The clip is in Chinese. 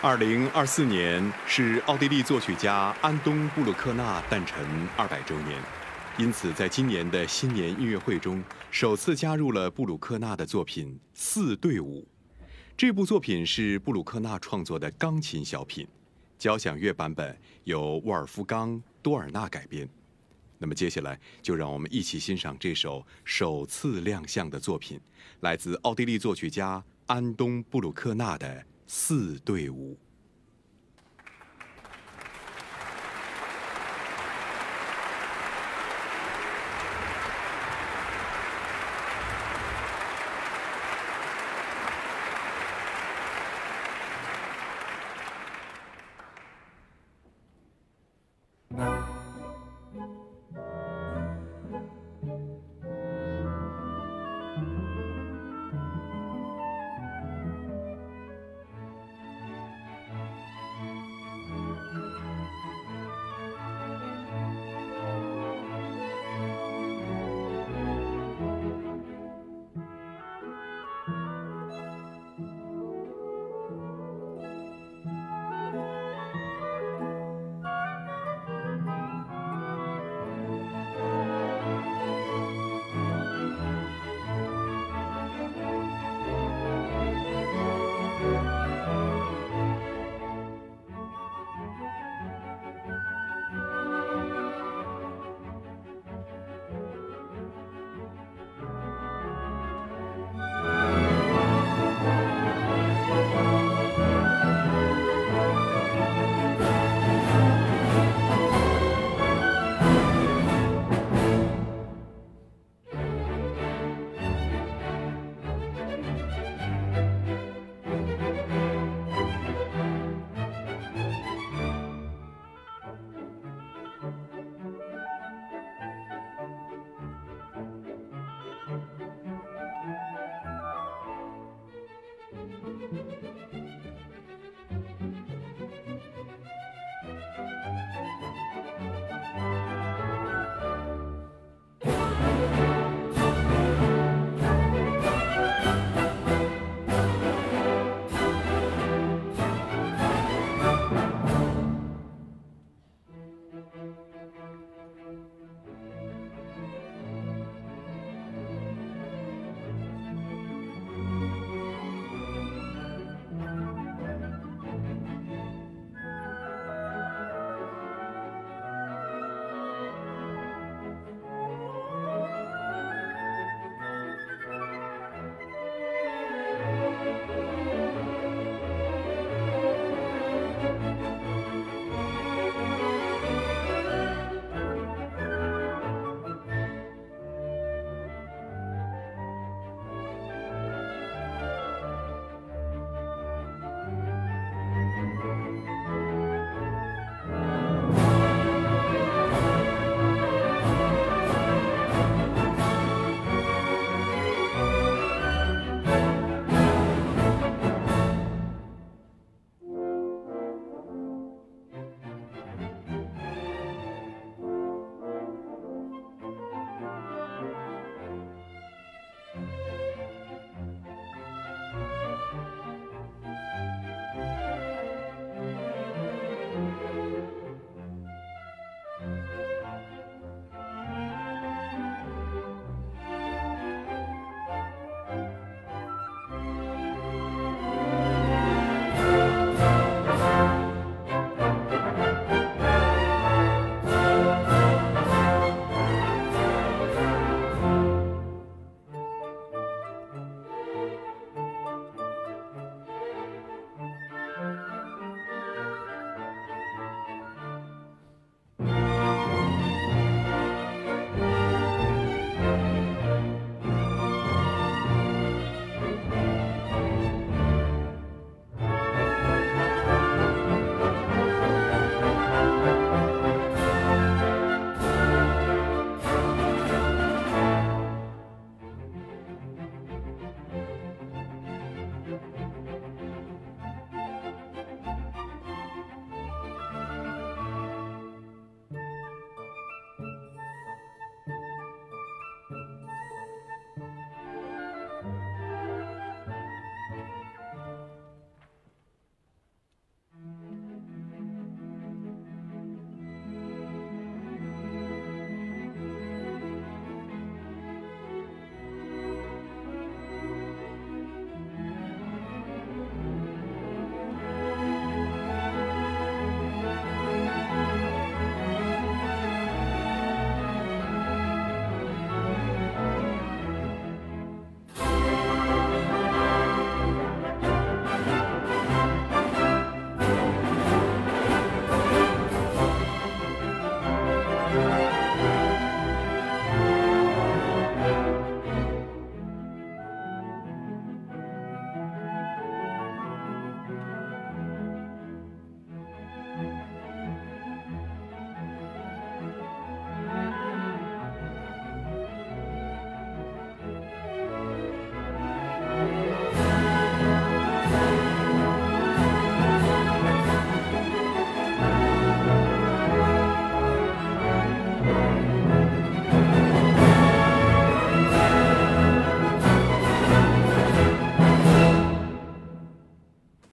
二零二四年是奥地利作曲家安东·布鲁克纳诞辰二百周年，因此在今年的新年音乐会中，首次加入了布鲁克纳的作品《四对舞》。这部作品是布鲁克纳创作的钢琴小品，交响乐版本由沃尔夫冈·多尔纳改编。那么接下来就让我们一起欣赏这首首次亮相的作品，来自奥地利作曲家安东·布鲁克纳的。四对五。